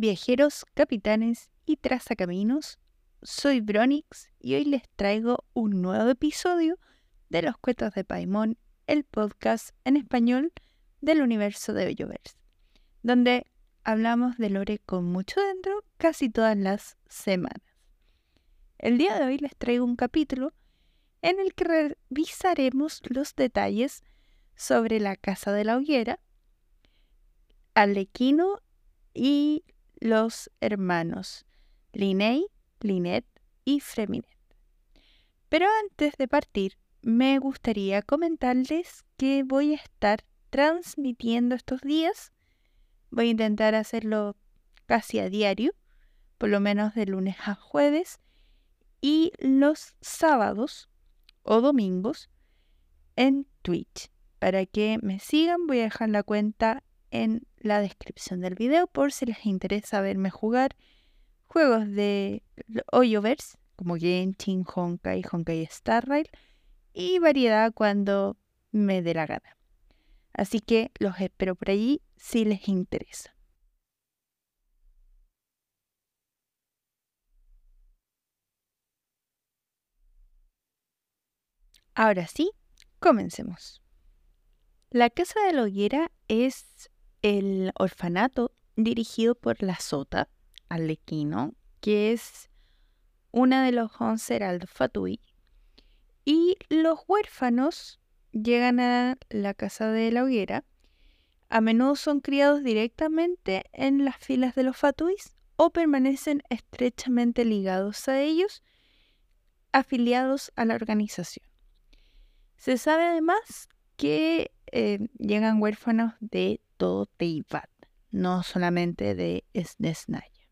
viajeros, capitanes y trazacaminos. Soy Bronix y hoy les traigo un nuevo episodio de Los Cuentos de Paimon, el podcast en español del universo de Belloverse, donde hablamos de lore con mucho dentro casi todas las semanas. El día de hoy les traigo un capítulo en el que revisaremos los detalles sobre la casa de la hoguera, Alequino y los hermanos Linney, Linet y Freminet. Pero antes de partir, me gustaría comentarles que voy a estar transmitiendo estos días. Voy a intentar hacerlo casi a diario, por lo menos de lunes a jueves, y los sábados o domingos en Twitch. Para que me sigan, voy a dejar la cuenta en la descripción del video por si les interesa verme jugar juegos de Hoyoverse como Genshin, Honkai, Honkai Star Rail y variedad cuando me dé la gana. Así que los espero por allí si les interesa. Ahora sí, comencemos. La Casa de la Hoguera es el orfanato dirigido por la Sota, Alequino, que es una de los once heraldos Fatui. Y los huérfanos llegan a la Casa de la Hoguera. A menudo son criados directamente en las filas de los Fatuis o permanecen estrechamente ligados a ellos, afiliados a la organización. Se sabe además que eh, llegan huérfanos de todo no solamente de Snesnaya.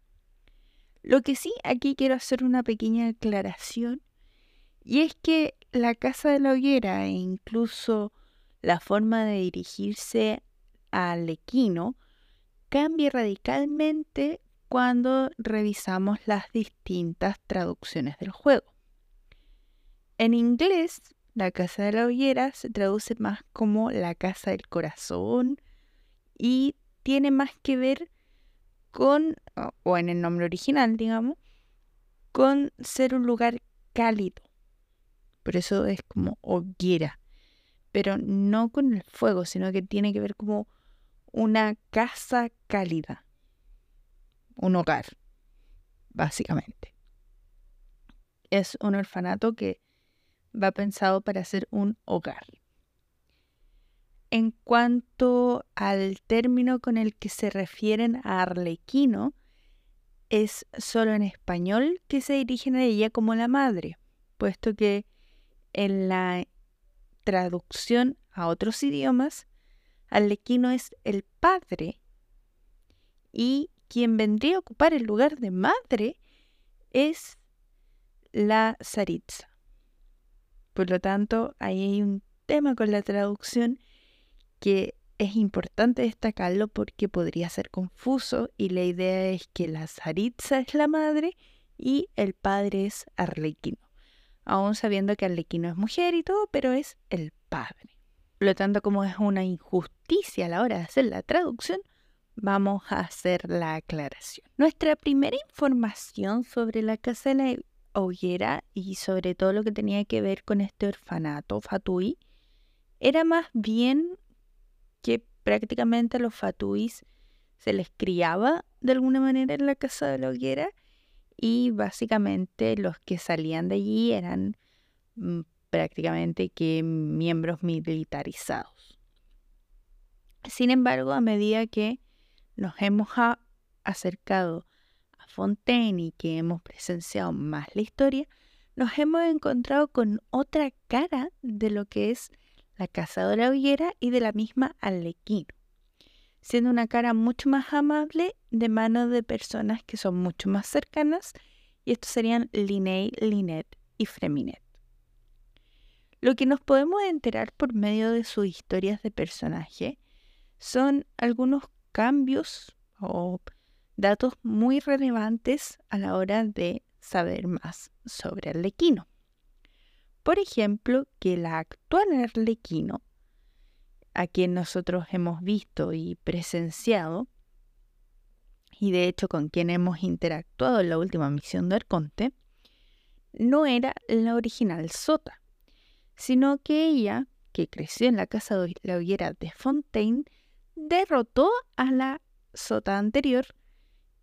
Lo que sí, aquí quiero hacer una pequeña aclaración, y es que la Casa de la Hoguera e incluso la forma de dirigirse al equino cambia radicalmente cuando revisamos las distintas traducciones del juego. En inglés, la casa de la hoguera se traduce más como la casa del corazón y tiene más que ver con, o en el nombre original, digamos, con ser un lugar cálido. Por eso es como hoguera, pero no con el fuego, sino que tiene que ver como una casa cálida, un hogar, básicamente. Es un orfanato que va pensado para ser un hogar. En cuanto al término con el que se refieren a Arlequino, es solo en español que se dirigen a ella como la madre, puesto que en la traducción a otros idiomas, Arlequino es el padre y quien vendría a ocupar el lugar de madre es la Saritza. Por lo tanto, ahí hay un tema con la traducción que es importante destacarlo porque podría ser confuso y la idea es que la Saritza es la madre y el padre es Arlequino, aún sabiendo que Arlequino es mujer y todo, pero es el padre. Por lo tanto, como es una injusticia a la hora de hacer la traducción, vamos a hacer la aclaración. Nuestra primera información sobre la casa de hoguera y sobre todo lo que tenía que ver con este orfanato Fatui, era más bien prácticamente a los Fatuis se les criaba de alguna manera en la casa de la hoguera y básicamente los que salían de allí eran mm, prácticamente que miembros militarizados. Sin embargo, a medida que nos hemos acercado Fontaine y que hemos presenciado más la historia, nos hemos encontrado con otra cara de lo que es la casa de hoguera y de la misma Alequino, siendo una cara mucho más amable de mano de personas que son mucho más cercanas, y estos serían Linney, Linet y Freminet. Lo que nos podemos enterar por medio de sus historias de personaje son algunos cambios o datos muy relevantes a la hora de saber más sobre Arlequino. Por ejemplo, que la actual Arlequino, a quien nosotros hemos visto y presenciado, y de hecho con quien hemos interactuado en la última misión de Arconte, no era la original Sota, sino que ella, que creció en la casa de la hoguera de Fontaine, derrotó a la Sota anterior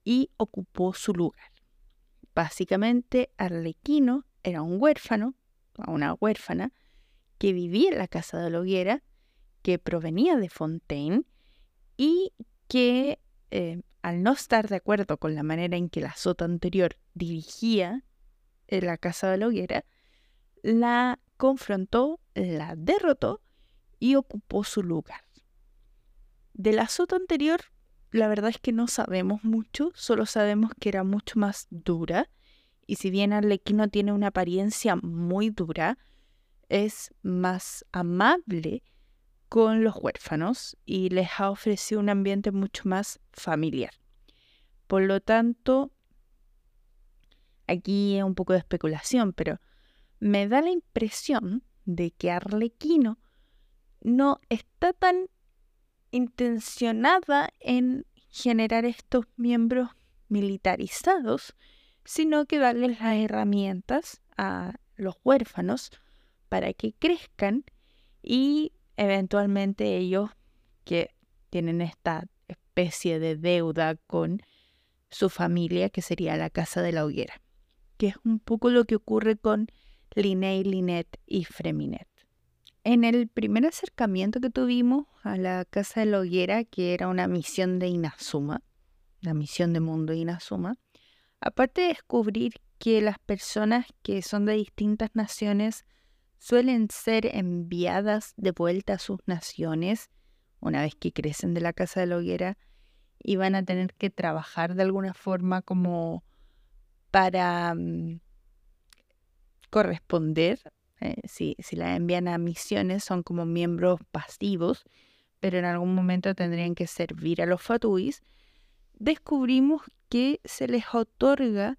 y ocupó su lugar. Básicamente, Arlequino era un huérfano, una huérfana, que vivía en la casa de la hoguera, que provenía de Fontaine y que eh, al no estar de acuerdo con la manera en que la sota anterior dirigía la casa de la hoguera, la confrontó, la derrotó y ocupó su lugar. De la sota anterior, la verdad es que no sabemos mucho, solo sabemos que era mucho más dura, y si bien Arlequino tiene una apariencia muy dura, es más amable con los huérfanos y les ha ofrecido un ambiente mucho más familiar. Por lo tanto, aquí es un poco de especulación, pero me da la impresión de que Arlequino no está tan intencionada en generar estos miembros militarizados, sino que darles las herramientas a los huérfanos para que crezcan y eventualmente ellos que tienen esta especie de deuda con su familia, que sería la casa de la hoguera, que es un poco lo que ocurre con Linney, Linet y Freminet. En el primer acercamiento que tuvimos a la casa de la hoguera, que era una misión de Inazuma, la misión de mundo Inazuma, aparte de descubrir que las personas que son de distintas naciones suelen ser enviadas de vuelta a sus naciones una vez que crecen de la casa de la hoguera y van a tener que trabajar de alguna forma como para mm, corresponder. Eh, si, si la envían a misiones son como miembros pasivos, pero en algún momento tendrían que servir a los fatuis. Descubrimos que se les otorga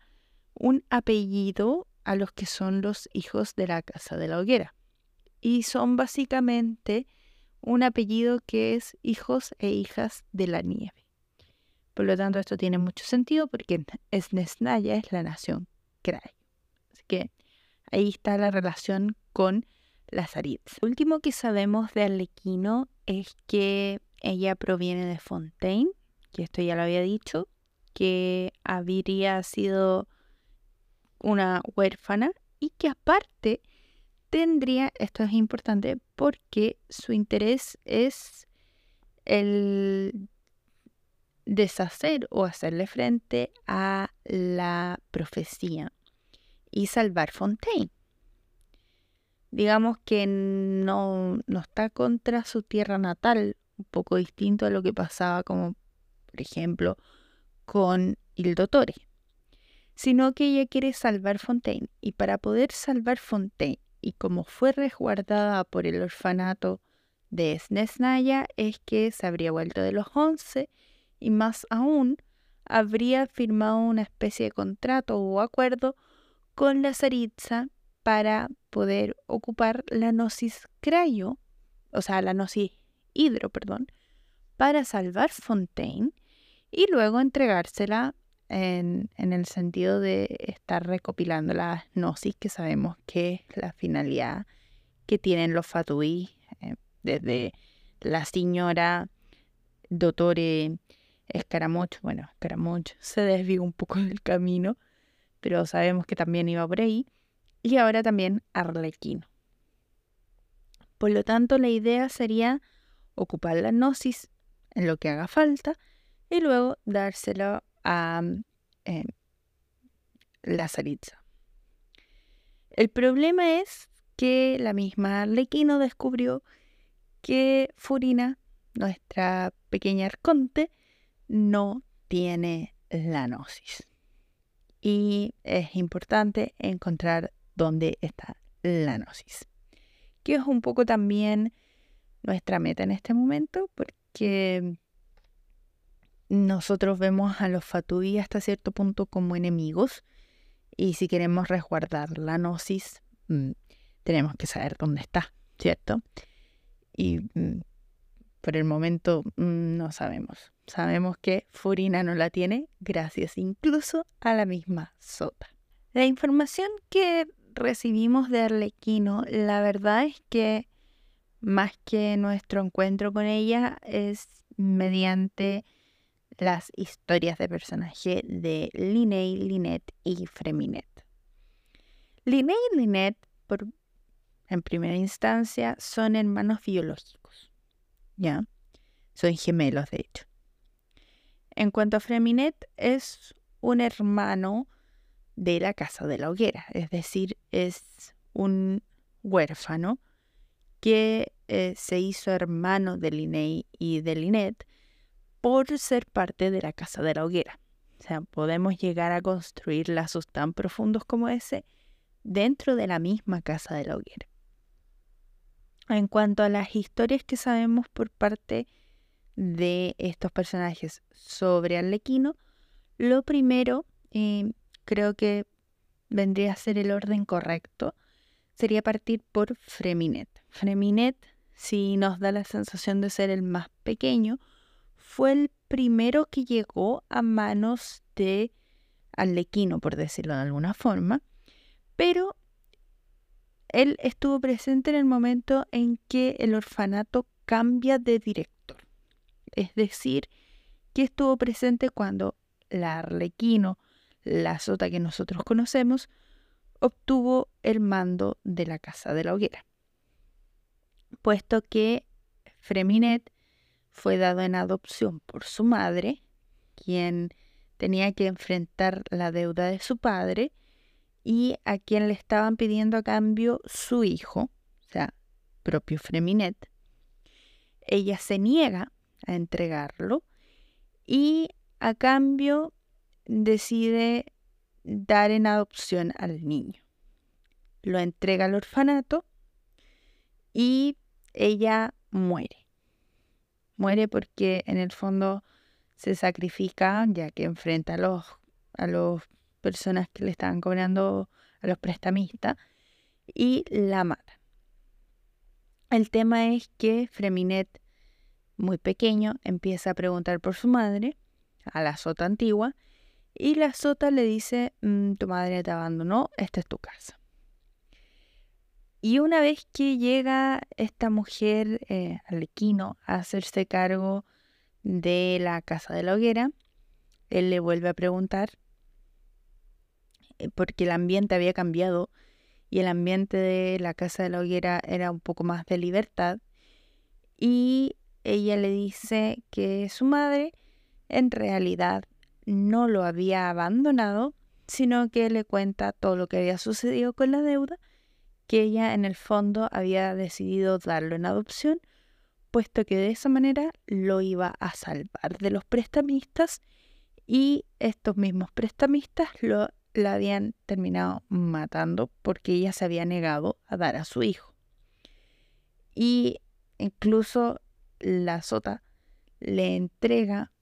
un apellido a los que son los hijos de la casa de la hoguera. Y son básicamente un apellido que es hijos e hijas de la nieve. Por lo tanto, esto tiene mucho sentido porque Esnesnaya es la nación Krai. Así que ahí está la relación con las Arids. Lo último que sabemos de Arlequino es que ella proviene de Fontaine, que esto ya lo había dicho, que habría sido una huérfana y que aparte tendría, esto es importante porque su interés es el deshacer o hacerle frente a la profecía y salvar Fontaine. Digamos que no, no está contra su tierra natal, un poco distinto a lo que pasaba como, por ejemplo, con Il Dottore sino que ella quiere salvar Fontaine. Y para poder salvar Fontaine, y como fue resguardada por el orfanato de Snesnaya, es que se habría vuelto de los once y más aún habría firmado una especie de contrato o acuerdo con la Zaritza para poder ocupar la Gnosis Crayo, o sea, la Gnosis Hidro, perdón, para salvar Fontaine y luego entregársela en, el sentido de estar recopilando la gnosis que sabemos que es la finalidad que tienen los fatuí, eh, desde la señora Dottore Escaramucho, bueno, Escaramucho se desvió un poco del camino, pero sabemos que también iba por ahí, y ahora también Arlequino. Por lo tanto, la idea sería ocupar la gnosis en lo que haga falta y luego dárselo a eh, la Saritza. El problema es que la misma Arlequino descubrió que Furina, nuestra pequeña arconte, no tiene la gnosis. Y es importante encontrar dónde está la gnosis. Que es un poco también nuestra meta en este momento, porque nosotros vemos a los Fatui hasta cierto punto como enemigos y si queremos resguardar la gnosis, mm, tenemos que saber dónde está, ¿cierto? Y mm, por el momento mm, no sabemos. Sabemos que Furina no la tiene gracias incluso a la misma Sota. La información que recibimos de Arlequino, la verdad es que más que nuestro encuentro con ella es mediante las historias de personaje de Linney, Lynette y Freminet. Linney y Lynette, por, en primera instancia, son hermanos biológicos. ¿Ya? Son gemelos, de hecho. En cuanto a Freminet, es un hermano de la casa de la hoguera, es decir, es un huérfano que eh, se hizo hermano de Linney y de Lynette por ser parte de la casa de la hoguera. O sea, podemos llegar a construir lazos tan profundos como ese dentro de la misma casa de la hoguera. En cuanto a las historias que sabemos por parte de estos personajes sobre Arlequino, lo primero, eh, creo que vendría a ser el orden correcto, sería partir por Freminet. Freminet, si nos da la sensación de ser el más pequeño, fue el primero que llegó a manos de Arlequino, por decirlo de alguna forma, pero él estuvo presente en el momento en que el orfanato cambia de director. Es decir, que estuvo presente cuando la Arlequino, la sota que nosotros conocemos, obtuvo el mando de la Casa de la Hoguera. Puesto que Freminet fue dado en adopción por su madre, quien tenía que enfrentar la deuda de su padre y a quien le estaban pidiendo a cambio su hijo, o sea, propio Freminet. Ella se niega a entregarlo y a cambio decide dar en adopción al niño. Lo entrega al orfanato y ella muere muere porque en el fondo se sacrifica ya que enfrenta a los a personas que le estaban cobrando a los prestamistas y la mata. El tema es que Freminet, muy pequeño, empieza a preguntar por su madre, a la sota antigua, y la sota le dice, mm, tu madre te abandonó, esta es tu casa. Y una vez que llega esta mujer, eh, Alequino, a hacerse cargo de la casa de la hoguera, él le vuelve a preguntar, eh, porque el ambiente había cambiado y el ambiente de la casa de la hoguera era un poco más de libertad, y ella le dice que su madre en realidad no lo había abandonado, sino que le cuenta todo lo que había sucedido con la deuda que ella en el fondo había decidido darlo en adopción, puesto que de esa manera lo iba a salvar de los prestamistas y estos mismos prestamistas lo la habían terminado matando porque ella se había negado a dar a su hijo. Y incluso la sota le entrega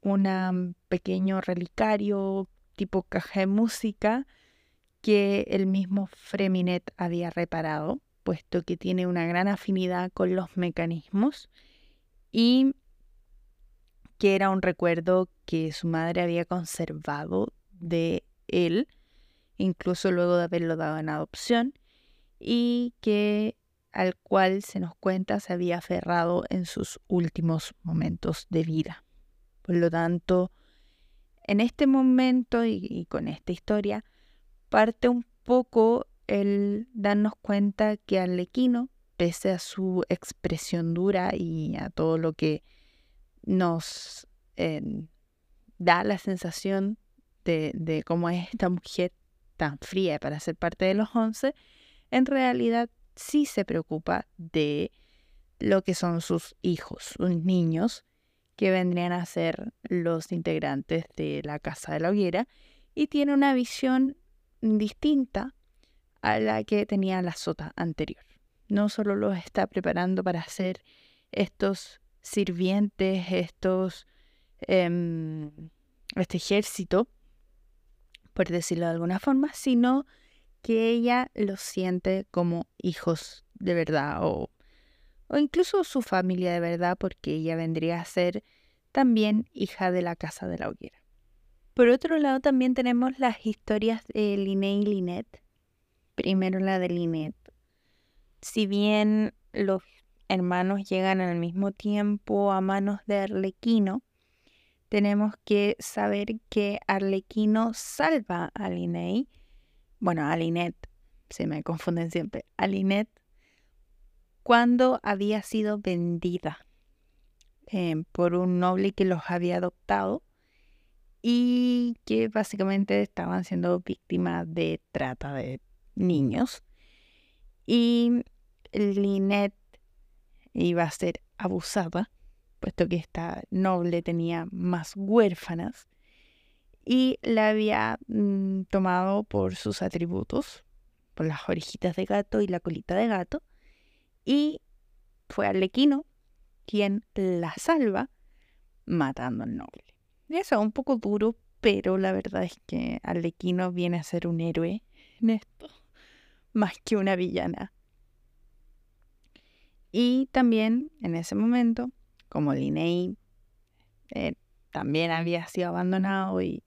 un pequeño relicario tipo caja de música que el mismo Freminet había reparado, puesto que tiene una gran afinidad con los mecanismos y que era un recuerdo que su madre había conservado de él, incluso luego de haberlo dado en adopción, y que al cual se nos cuenta se había aferrado en sus últimos momentos de vida. Por lo tanto, en este momento y, y con esta historia, parte un poco el darnos cuenta que Arlequino, pese a su expresión dura y a todo lo que nos em, da la sensación de, de cómo es esta mujer tan fría para ser parte de los once, en realidad sí se preocupa de lo que son sus hijos, sus niños, que vendrían a ser los integrantes de la Casa de la Hoguera, y tiene una visión distinta a la que tenía la sota anterior. No solo los está preparando para ser estos sirvientes, estos, em, este ejército, por decirlo de alguna forma, sino que ella los siente como hijos de verdad o o incluso su familia de verdad, porque ella vendría a ser también hija de la casa de la hoguera. Por otro lado, también tenemos las historias de Liné y Linet. Primero la de Linet. Si bien los hermanos llegan al mismo tiempo a manos de Arlequino, tenemos que saber que Arlequino salva a Linney, bueno, a Linet, se me confunden siempre, a Linet, cuando había sido vendida eh, por un noble que los había adoptado y que básicamente estaban siendo víctimas de trata de niños. Y Linet iba a ser abusada puesto que esta noble tenía más huérfanas, y la había mm, tomado por sus atributos, por las orejitas de gato y la colita de gato, y fue Arlequino quien la salva matando al noble. Eso es un poco duro, pero la verdad es que Arlequino viene a ser un héroe en esto, más que una villana. Y también en ese momento como Linney eh, también había sido abandonado y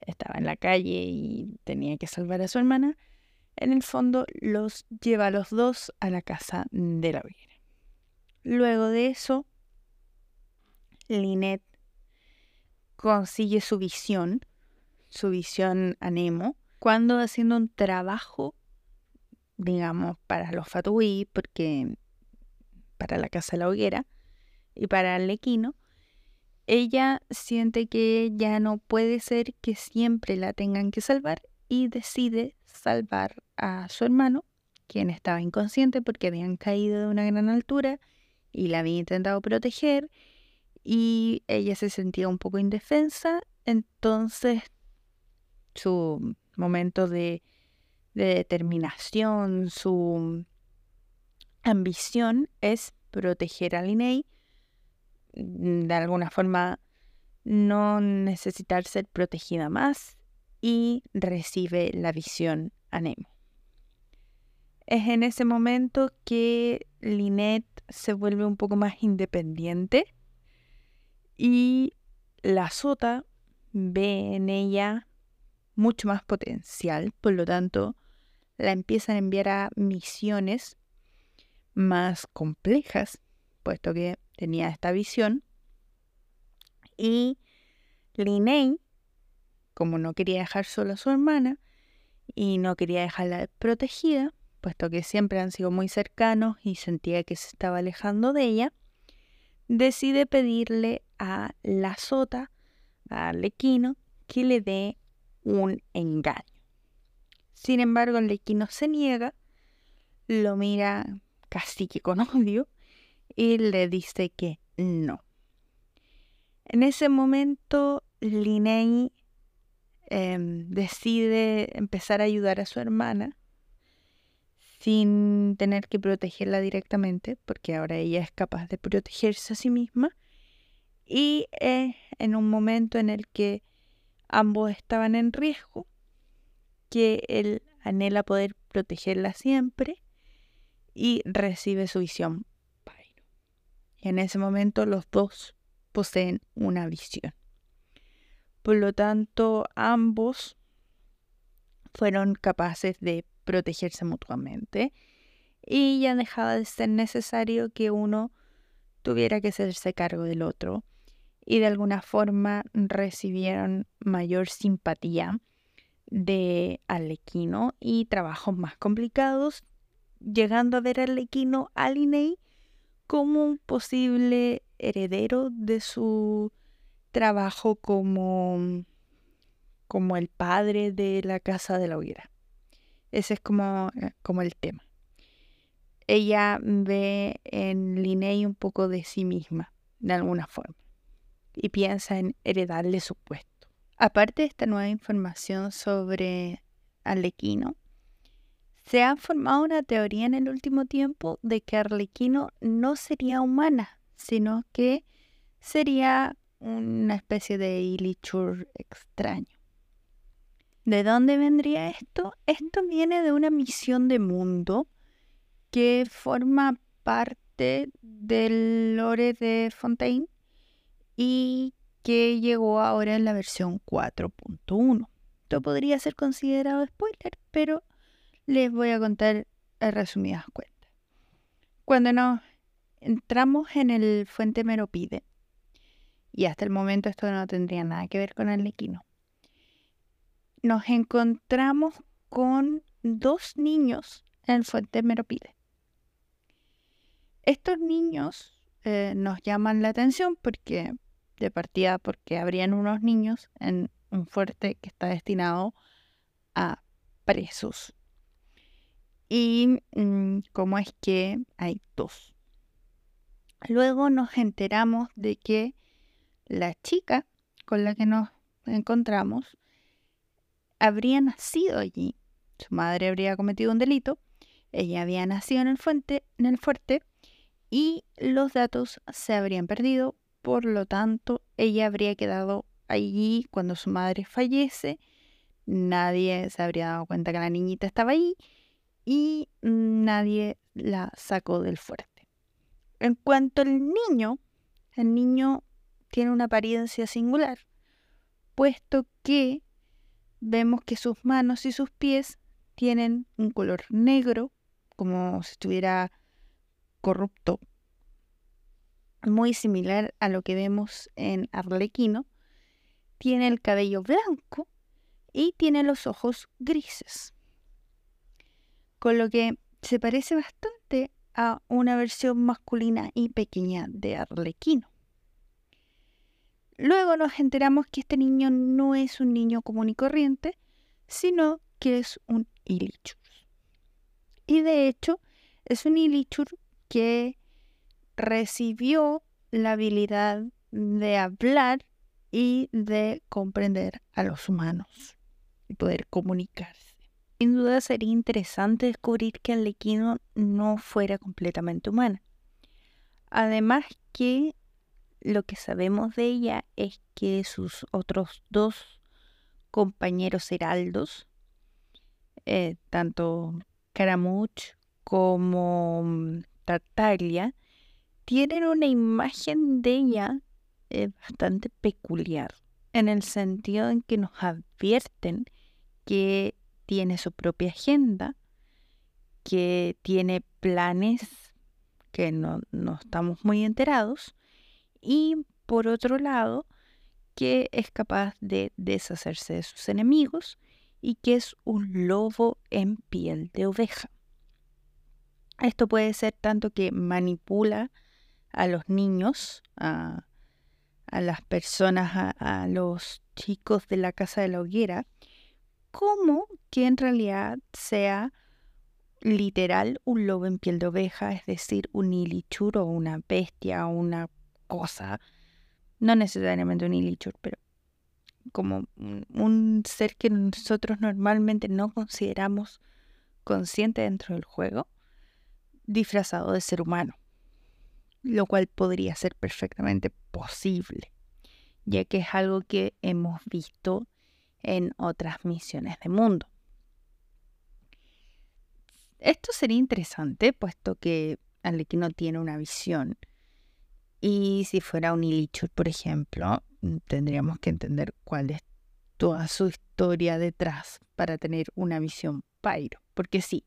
estaba en la calle y tenía que salvar a su hermana, en el fondo los lleva a los dos a la casa de la hoguera. Luego de eso, Linet consigue su visión, su visión a Nemo, cuando haciendo un trabajo, digamos, para los Fatui, porque para la casa de la hoguera, y para Arlequino, ella siente que ya no puede ser que siempre la tengan que salvar y decide salvar a su hermano, quien estaba inconsciente porque habían caído de una gran altura y la había intentado proteger y ella se sentía un poco indefensa, entonces su momento de, de determinación, su ambición es proteger a Linney Mm, de alguna forma no necesitar ser protegida más y recibe la visión a Nemo. Es en ese momento que Lynette se vuelve un poco más independiente y la Sota ve en ella mucho más potencial, por lo tanto la empiezan a enviar a misiones más complejas, puesto que tenía esta visión. Y Linney, como no quería dejar sola a su hermana y no quería dejarla protegida, puesto que siempre han sido muy cercanos y sentía que se estaba alejando de ella, decide pedirle a la sota, a Arlequino, que le dé un engaño. Sin embargo, Arlequino se niega, lo mira casi que con odio y le dice que no. En ese momento, Linney em, decide empezar a ayudar a su hermana sin tener que protegerla directamente, porque ahora ella es capaz de protegerse a sí misma. Y en un momento en el que ambos estaban en riesgo, que él anhela poder protegerla siempre y recibe su visión en ese momento los dos poseen una visión. Por lo tanto, ambos fueron capaces de protegerse mutuamente y ya dejaba de ser necesario que uno tuviera que hacerse cargo del otro y de alguna forma recibieron mayor simpatía de Alequino y trabajos más complicados, llegando a ver a a Linney como un posible heredero de su trabajo como, como el padre de la casa de la hoguera. Ese es como, eh, como el tema. Ella ve en Linney un poco de sí misma, de alguna forma, y piensa en heredarle su puesto. Aparte de esta nueva información sobre Alequino, se ha formado una teoría en el último tiempo de que Arlequino no sería humana, sino que sería una especie de Ilichur extraño. ¿De dónde vendría esto? Esto viene de una misión de mundo que forma parte del lore de Fontaine y que llegó ahora en la versión 4.1. Esto podría ser considerado spoiler, pero les voy a contar a resumidas cuentas. Cuando nos entramos en el Fuente Meropide, y hasta el momento esto no tendría nada que ver con el lequino, nos encontramos con dos niños en el Fuente Meropide. Estos niños eh, nos llaman la atención porque, de partida, porque habrían unos niños en un fuerte que está destinado a presos. Y mm, cómo es que hay dos. Luego nos enteramos de que la chica con la que nos encontramos habría nacido allí. Su madre habría cometido un delito. Ella había nacido en el, en el fuerte y los datos se habrían perdido. Por lo tanto, ella habría quedado allí cuando su madre fallece. Nadie se habría dado cuenta que la niñita estaba allí y nadie la sacó del fuerte. En cuanto al niño, el niño tiene una apariencia singular, puesto que vemos que sus manos y sus pies tienen un color negro, como si estuviera corrupto, muy similar a lo que vemos en Arlequino. Tiene el cabello blanco y tiene los ojos grises. Con lo que se parece bastante a una versión masculina y pequeña de Arlequino. Luego nos enteramos que este niño no es un niño común y corriente, sino que es un Ilichur. Y de hecho, es un Ilichur que recibió la habilidad de hablar y de comprender a los humanos y poder comunicarse. Sin duda sería interesante descubrir que Alequino no fuera completamente humana. Además que lo que sabemos de ella es que sus otros dos compañeros heraldos, eh, tanto Caramuch como mm, Tartaglia, tienen una imagen de ella bastante peculiar, en el sentido en que nos advierten que tiene su propia agenda, que tiene planes que no, no estamos muy enterados, y por otro lado, que es capaz de deshacerse de sus enemigos y que es un lobo en piel de oveja. Esto puede ser tanto que manipula a los niños, a, las personas, a, los chicos de la casa de la hoguera, como que en realidad sea literal un lobo en piel de oveja, es decir, un ilichur o una bestia o una cosa, no necesariamente un Ilichur, pero como un, ser que nosotros normalmente no consideramos consciente dentro del juego, disfrazado de ser humano, lo cual podría ser perfectamente posible, ya que es algo que hemos visto en otras misiones de mundo. Esto sería interesante, puesto que no tiene una visión y si fuera un Ilichur, por ejemplo, mm, tendríamos que entender cuál es toda su historia detrás para tener una visión Pyro. Porque sí,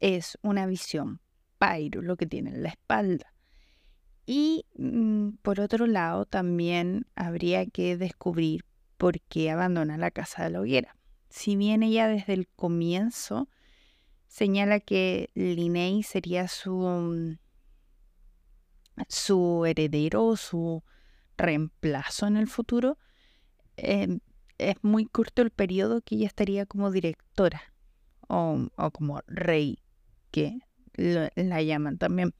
es una visión Pyro lo que tiene en la espalda. Y mm, por otro lado, también habría que descubrir por qué abandona la casa de la hoguera. Si bien ella desde el comienzo señala que Linney sería su su heredero su reemplazo en el futuro, em, es muy corto el periodo que ella estaría como directora o, como rey, que la llaman también.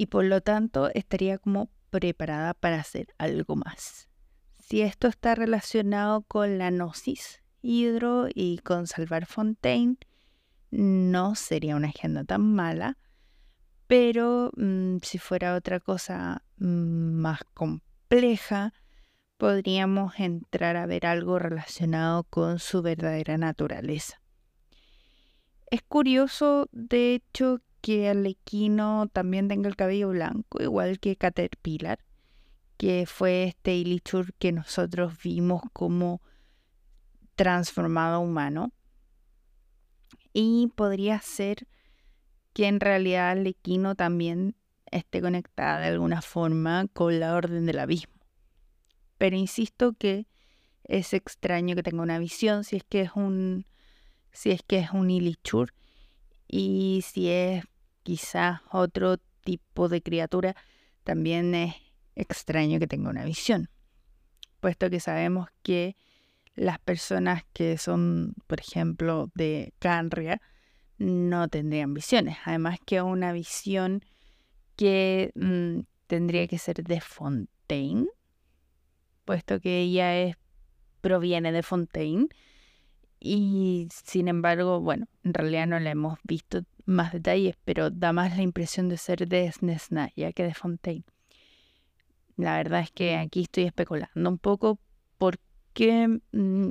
Y por lo tanto estaría como preparada para hacer algo más. Si esto está relacionado con la gnosis hidro y con salvar Fontaine, no sería una agenda tan mala pero mm, si fuera otra cosa mm, más compleja, podríamos entrar a ver algo relacionado con su verdadera naturaleza. Es curioso, de hecho, que Arlequino también tenga el cabello blanco, igual que Caterpillar, que fue este Ilichur que nosotros vimos como transformado humano. Y podría ser que en realidad Arlequino también esté conectada de alguna forma con la orden del abismo. Pero insisto que es extraño que tenga una visión si es que es un si es que es un Ilichur y si es quizás otro tipo de criatura, también es extraño que tenga una visión, puesto que sabemos que las personas que son, por ejemplo, de Canria, no tendrían visiones. Además que una visión que mm, tendría que ser de Fontaine, puesto que ella es, proviene de Fontaine. Y sin embargo, bueno, en realidad no le hemos visto más detalles, pero da más la impresión de ser de Snesnaya que de Fontaine. La verdad es que aquí estoy especulando un poco porque mm,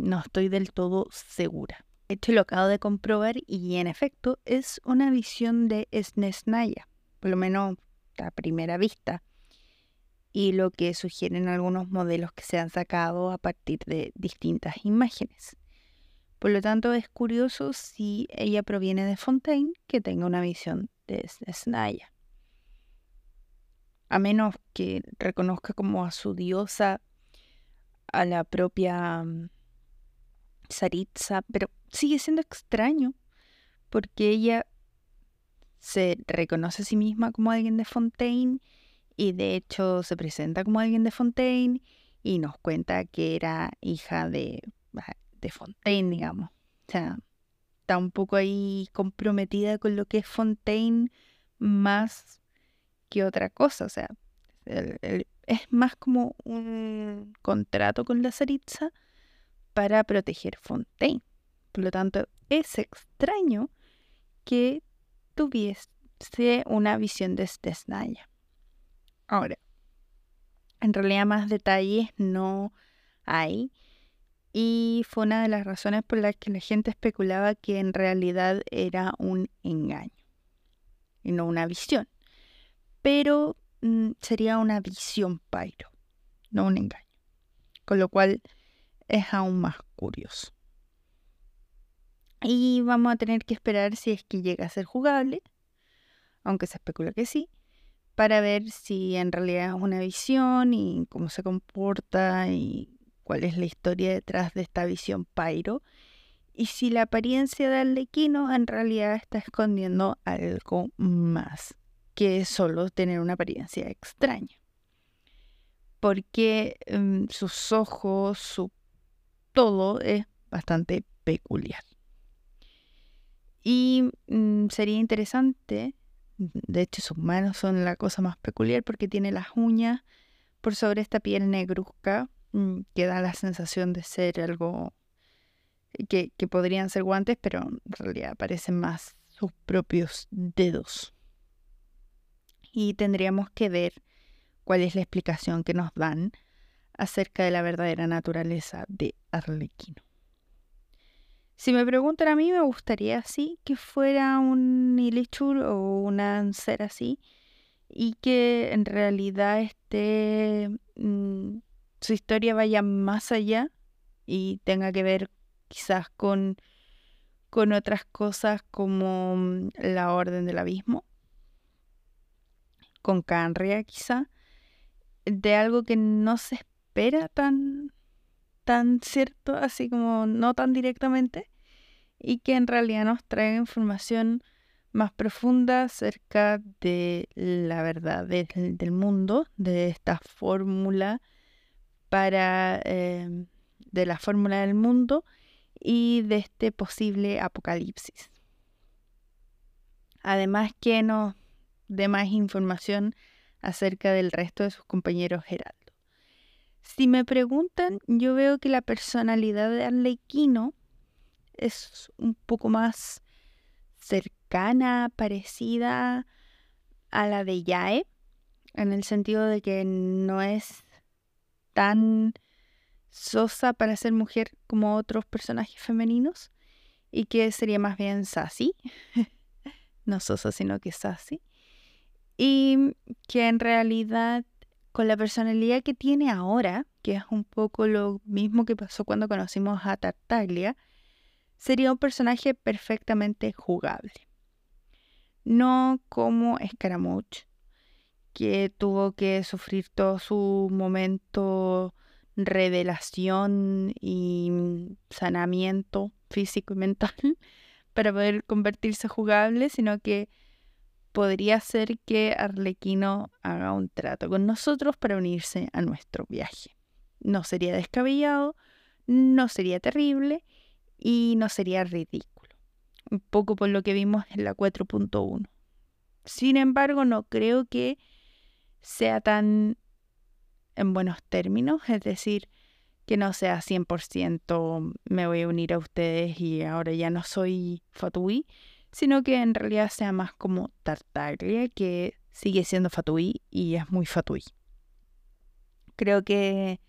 no estoy del todo segura. Hecho, lo acabo de comprobar y en efecto es una visión de Snesnaya, por lo menos a primera vista, y lo que sugieren algunos modelos que se han sacado a partir de distintas imágenes. Por lo tanto, es curioso si ella proviene de Fontaine que tenga una visión de Snesnaya a menos que reconozca como a su diosa, a la propia mm, Saritza, pero sigue siendo extraño porque ella se reconoce a sí misma como alguien de Fontaine y de hecho se presenta como alguien de Fontaine y nos cuenta que era hija de, Fontaine, digamos. O sea, está un poco ahí comprometida con lo que es Fontaine más que otra cosa. O sea, es más como un contrato con la Saritza para proteger Fontaine. Por lo tanto, es extraño que tuviese una visión de Snaya. Ahora, en realidad más detalles no hay. Y fue una de las razones por las que la gente especulaba que en realidad era un engaño y no una visión pero mm, sería una visión Pyro, no un engaño. Con lo cual es aún más curioso. Y vamos a tener que esperar si es que llega a ser jugable, aunque se especula que sí, para ver si en realidad es una visión y cómo se comporta y cuál es la historia detrás de esta visión Pyro y si la apariencia de Arlequino en realidad está escondiendo algo más que solo tener una apariencia extraña. Porque mm, sus ojos, su todo es bastante peculiar. Y mm, sería interesante, de hecho sus manos son la cosa más peculiar porque tiene las uñas por sobre esta piel negruzca que da la sensación de ser algo que, que podrían ser guantes, pero en realidad parecen más sus propios dedos y tendríamos que ver cuál es la explicación que nos dan acerca de la verdadera naturaleza de Arlequino. Si me preguntan a mí, me gustaría así que fuera un Ilichur o un Anser así y que en realidad este, su historia vaya más allá y tenga que ver quizás con, con otras cosas como mm, la Orden del Abismo. Con Canria quizá, de algo que no se espera tan, tan cierto, así como no tan directamente, y que en realidad nos trae información más profunda acerca de la verdad del, mundo, de esta fórmula para em, de la fórmula del mundo y de este posible apocalipsis. Además que nos de más información acerca del resto de sus compañeros Geraldo. Si me preguntan, yo veo que la personalidad de Arlequino es un poco más cercana, parecida a la de Yae, en el sentido de que no es tan sosa para ser mujer como otros personajes femeninos y que sería más bien sassy no Sosa, sino que Sassy. Y que en realidad con la personalidad que tiene ahora, que es un poco lo mismo que pasó cuando conocimos a Tartaglia, sería un personaje perfectamente jugable. No como Scaramouche, que tuvo que sufrir todo su momento revelación y sanamiento físico y mental para poder convertirse jugable, sino que podría ser que Arlequino haga un trato con nosotros para unirse a nuestro viaje. No sería descabellado, no sería terrible y no sería ridículo. Un poco por lo que vimos en la 4.1. Sin embargo, no creo que sea tan en buenos términos, es decir, que no sea 100% me voy a unir a ustedes y ahora ya no soy Fatui, sino que en realidad sea más como Tartaglia, que sigue siendo Fatui y es muy Fatui. Creo que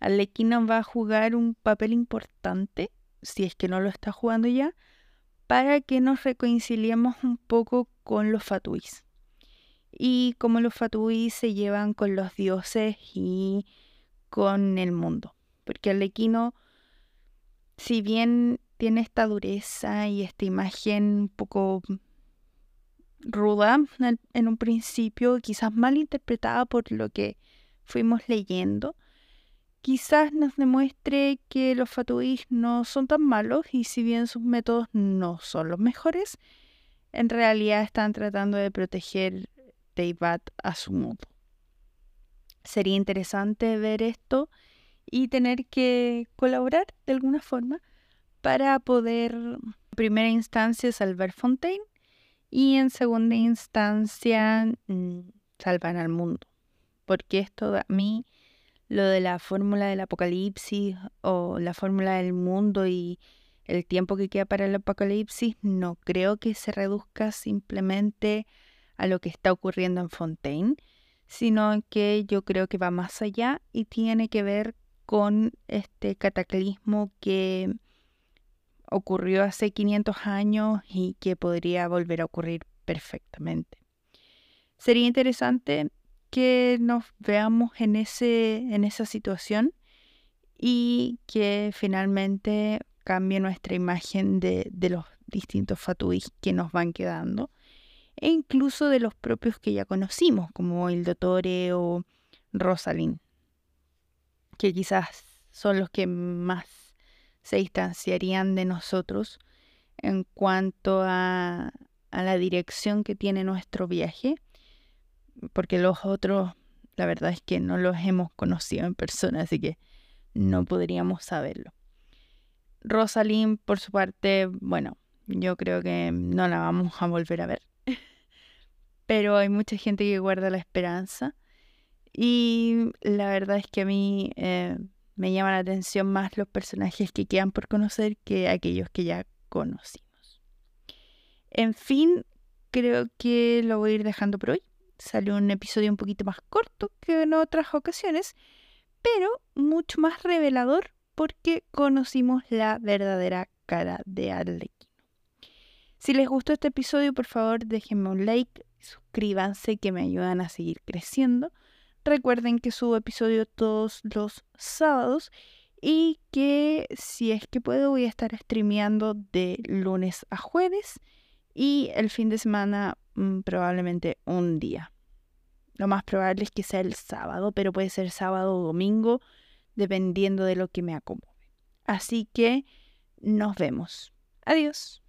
Alequino va a jugar un papel importante, si es que no lo está jugando ya, para que nos reconciliemos un poco con los Fatuis. Y cómo los Fatuis se llevan con los dioses y con el mundo. Porque Alequino, si bien tiene esta dureza y esta imagen un poco ruda en un principio, quizás mal interpretada por lo que fuimos leyendo, quizás nos demuestre que los fatuís no son tan malos y si bien sus métodos no son los mejores, en realidad están tratando de proteger Teyvat a su modo. Sería interesante ver esto y tener que colaborar de alguna forma para poder, en primera instancia, salvar Fontaine y en segunda instancia, mm, salvar al mundo. Porque esto a mí, lo de la fórmula del apocalipsis o la fórmula del mundo y el tiempo que queda para el apocalipsis, no creo que se reduzca simplemente a lo que está ocurriendo en Fontaine, sino que yo creo que va más allá y tiene que ver con este cataclismo que ocurrió hace 500 años y que podría volver a ocurrir perfectamente. Sería interesante que nos veamos en, ese, en esa situación y que finalmente cambie nuestra imagen de, de los distintos fatuís que nos van quedando e incluso de los propios que ya conocimos, como el Dottore o Rosalind, que quizás son los que más se distanciarían de nosotros en cuanto a, a la dirección que tiene nuestro viaje, porque los otros, la verdad es que no los hemos conocido en persona, así que no podríamos saberlo. Rosalind, por su parte, bueno, yo creo que no la vamos a volver a ver, pero hay mucha gente que guarda la esperanza y la verdad es que a mí eh, me llaman la atención más los personajes que quedan por conocer que aquellos que ya conocimos. En fin, creo que lo voy a ir dejando por hoy. Salió un episodio un poquito más corto que en otras ocasiones, pero mucho más revelador porque conocimos la verdadera cara de Arlequino. Si les gustó este episodio, por favor déjenme un like, suscríbanse que me ayudan a seguir creciendo. Recuerden que subo episodio todos los sábados y que si es que puedo voy a estar streameando de lunes a jueves y el fin de semana mm, probablemente un día. Lo más probable es que sea el sábado, pero puede ser sábado o domingo, dependiendo de lo que me acomode. Así que nos vemos. Adiós.